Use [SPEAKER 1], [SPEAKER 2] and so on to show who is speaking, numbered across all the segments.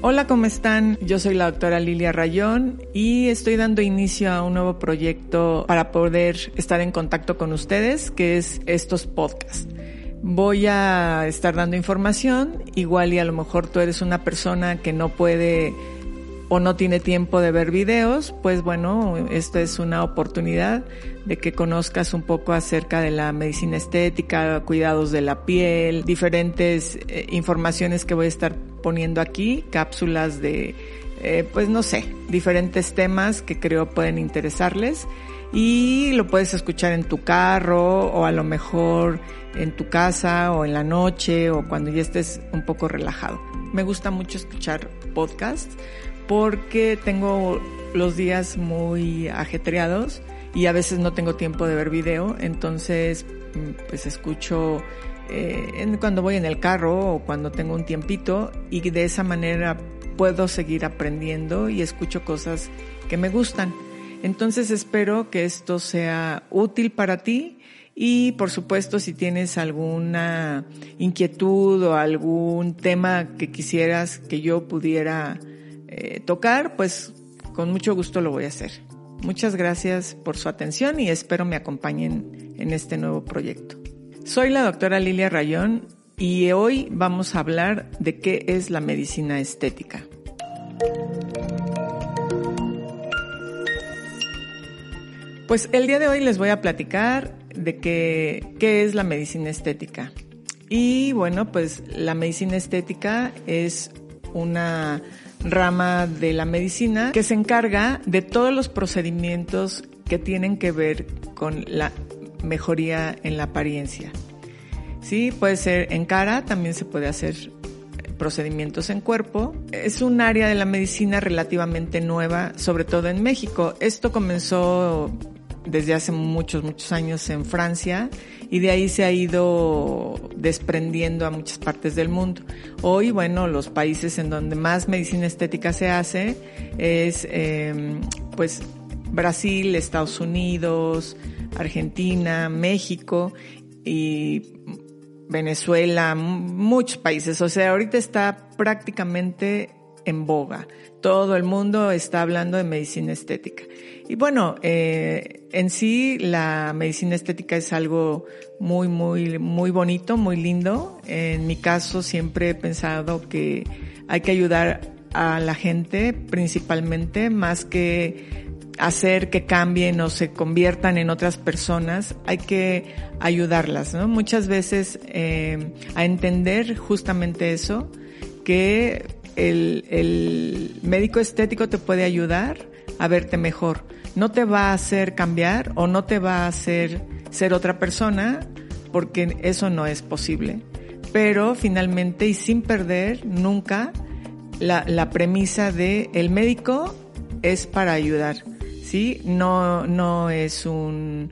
[SPEAKER 1] Hola, ¿cómo están? Yo soy la doctora Lilia Rayón y estoy dando inicio a un nuevo proyecto para poder estar en contacto con ustedes, que es estos podcasts. Voy a estar dando información, igual y a lo mejor tú eres una persona que no puede o no tiene tiempo de ver videos, pues bueno, esto es una oportunidad de que conozcas un poco acerca de la medicina estética, cuidados de la piel, diferentes eh, informaciones que voy a estar poniendo aquí, cápsulas de, eh, pues no sé, diferentes temas que creo pueden interesarles y lo puedes escuchar en tu carro o a lo mejor en tu casa o en la noche o cuando ya estés un poco relajado. Me gusta mucho escuchar podcasts porque tengo los días muy ajetreados y a veces no tengo tiempo de ver video, entonces mm, pues escucho eh, cuando voy en el carro o cuando tengo un tiempito y de esa manera puedo seguir aprendiendo y escucho cosas que me gustan. Entonces espero que esto sea útil para ti y por supuesto si tienes alguna inquietud o algún tema que quisieras que yo pudiera eh, tocar, pues con mucho gusto lo voy a hacer. Muchas gracias por su atención y espero me acompañen en este nuevo proyecto. Soy la doctora Lilia Rayón y hoy vamos a hablar de qué es la medicina estética. Pues el día de hoy les voy a platicar de qué, qué es la medicina estética. Y bueno, pues la medicina estética es una rama de la medicina que se encarga de todos los procedimientos que tienen que ver con la mejoría en la apariencia. Sí, puede ser en cara, también se puede hacer procedimientos en cuerpo. Es un área de la medicina relativamente nueva, sobre todo en México. Esto comenzó desde hace muchos, muchos años en Francia y de ahí se ha ido desprendiendo a muchas partes del mundo. Hoy, bueno, los países en donde más medicina estética se hace es, eh, pues, Brasil, Estados Unidos, Argentina, México y Venezuela, muchos países. O sea, ahorita está prácticamente en boga. Todo el mundo está hablando de medicina estética. Y bueno, eh, en sí la medicina estética es algo muy, muy, muy bonito, muy lindo. En mi caso siempre he pensado que hay que ayudar a la gente principalmente más que hacer que cambien o se conviertan en otras personas, hay que ayudarlas, ¿no? Muchas veces eh, a entender justamente eso, que el, médico estético te puede ayudar a verte mejor no te va a hacer cambiar o no te va a hacer ser otra persona, porque eso no es posible. Pero finalmente y sin perder nunca la, premisa de el médico es para ayudar, ¿sí? No, no es un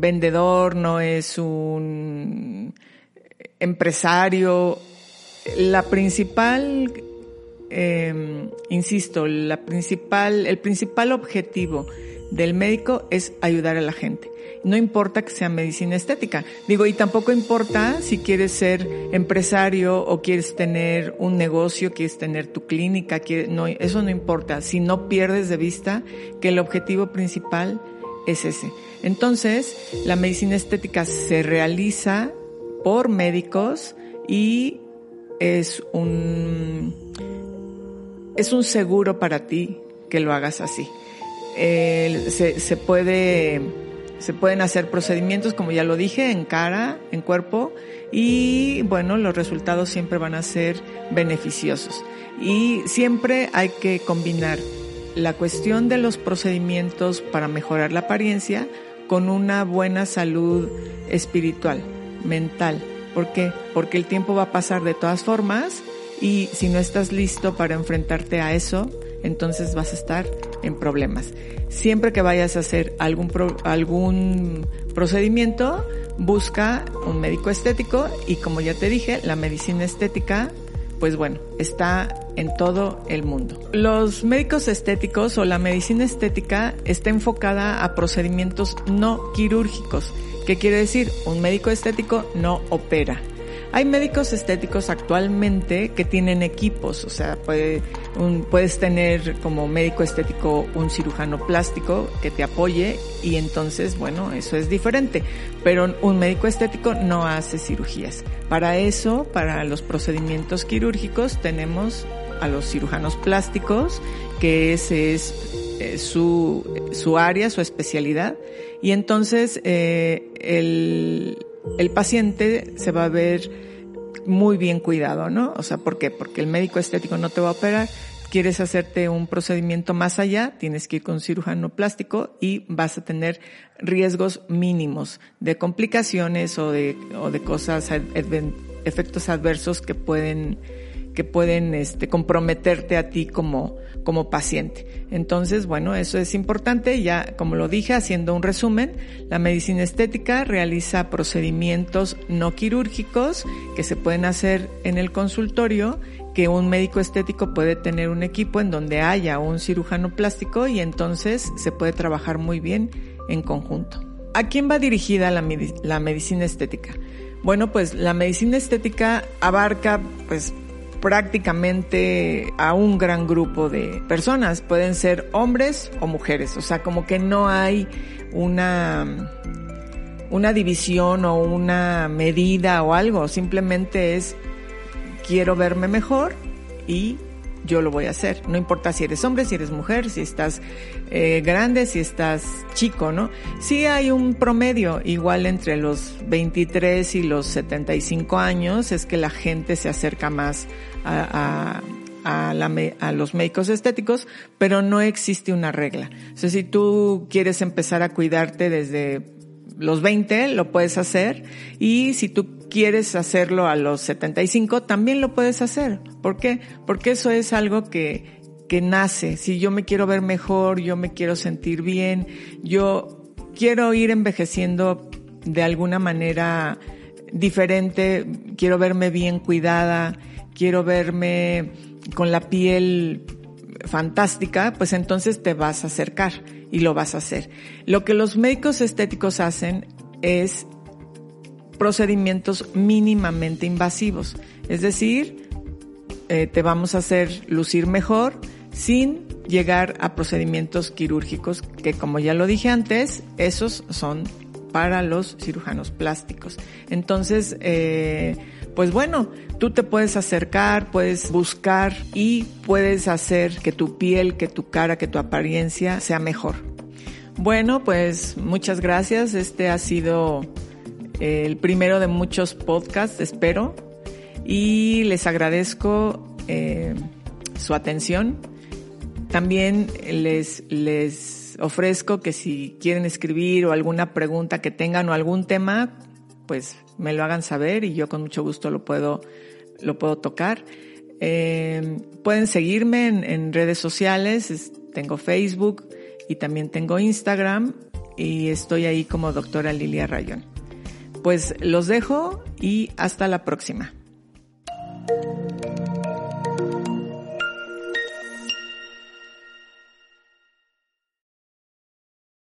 [SPEAKER 1] vendedor, no es un empresario. La principal eh, insisto, la principal, el principal objetivo del médico es ayudar a la gente. No importa que sea medicina estética. Digo, y tampoco importa si quieres ser empresario o quieres tener un negocio, quieres tener tu clínica, no, eso no importa. Si no pierdes de vista que el objetivo principal es ese. Entonces, la medicina estética se realiza por médicos y es un es un seguro para ti que lo hagas así. se, se, puede, se pueden hacer procedimientos, como ya lo dije, en cara, en cuerpo, y bueno, los resultados siempre van a ser beneficiosos. Y siempre hay que combinar la cuestión de los procedimientos para mejorar la apariencia con una buena salud espiritual. mental. ¿Por qué? Porque el tiempo va a pasar de todas formas y si no estás listo para enfrentarte a eso, entonces vas a estar en problemas. Siempre que vayas a hacer algún, algún procedimiento, busca un médico estético y como ya te dije, la medicina estética, pues bueno, está en todo el mundo. Los médicos estéticos o la medicina estética está enfocada a procedimientos no quirúrgicos. ¿Qué quiere decir? Un médico estético no opera hay médicos estéticos actualmente que tienen equipos, o sea, puede, puedes tener como médico estético un cirujano plástico que te apoye y entonces, bueno, eso es diferente. Pero un médico estético no hace cirugías. Para eso, para los procedimientos quirúrgicos, tenemos a los cirujanos plásticos, que ese es eh, su, su área, su especialidad. Y entonces eh, el, el paciente se va a ver muy bien cuidado, ¿no? O sea, ¿por qué? Porque el médico estético no te va a operar. Quieres hacerte un procedimiento más allá, tienes que ir con cirujano plástico y vas a tener riesgos mínimos de complicaciones o de, o de cosas, efectos adversos que pueden que pueden este, comprometerte a ti como, como paciente. Entonces, bueno, eso es importante. Ya, como lo dije, haciendo un resumen, la medicina estética realiza procedimientos no quirúrgicos que se pueden hacer en el consultorio, que un médico estético puede tener un equipo en donde haya un cirujano plástico y entonces se puede trabajar muy bien en conjunto. ¿A quién va dirigida la, la medicina estética? Bueno, pues la medicina estética abarca pues prácticamente a un gran grupo de personas. Pueden ser hombres o mujeres. O sea, como que no hay una, una división o una medida o algo. Simplemente es quiero verme mejor y yo lo voy a hacer. No importa si eres hombre, si eres mujer, si estás eh, grande, si estás chico, ¿no? Sí hay un promedio igual entre los 23 y los 75 años, es que la gente se acerca más a, a, los médicos estéticos, pero no existe una regla. O sea, si tú quieres empezar a cuidarte desde los 20, lo puedes hacer. Y si tú quieres hacerlo a los 75, también lo puedes hacer. ¿Por qué? Porque eso es algo que, que nace. Si yo me quiero ver mejor, yo me quiero sentir bien, yo quiero ir envejeciendo de alguna manera diferente, quiero verme bien cuidada, quiero verme con la piel fantástica, pues entonces te vas a acercar y lo vas a hacer. Lo que los médicos estéticos hacen es procedimientos mínimamente invasivos, es decir, eh, te vamos a hacer lucir mejor sin llegar a procedimientos quirúrgicos que como ya lo dije antes, esos son para los cirujanos plásticos. Entonces, eh, pues bueno, tú te puedes acercar, puedes buscar y puedes hacer que tu piel, que tu cara, que tu apariencia sea mejor. Bueno, pues muchas gracias. Este ha sido el primero de muchos podcasts, espero. Y les agradezco eh, su atención. También les, les ofrezco que si quieren escribir o alguna pregunta que tengan o algún tema, pues me lo hagan saber y yo con mucho gusto lo puedo, lo puedo tocar. Eh, pueden seguirme en, redes sociales, tengo Facebook y también tengo Instagram y estoy ahí como doctora Lilia Rayón. Pues los dejo y hasta la próxima.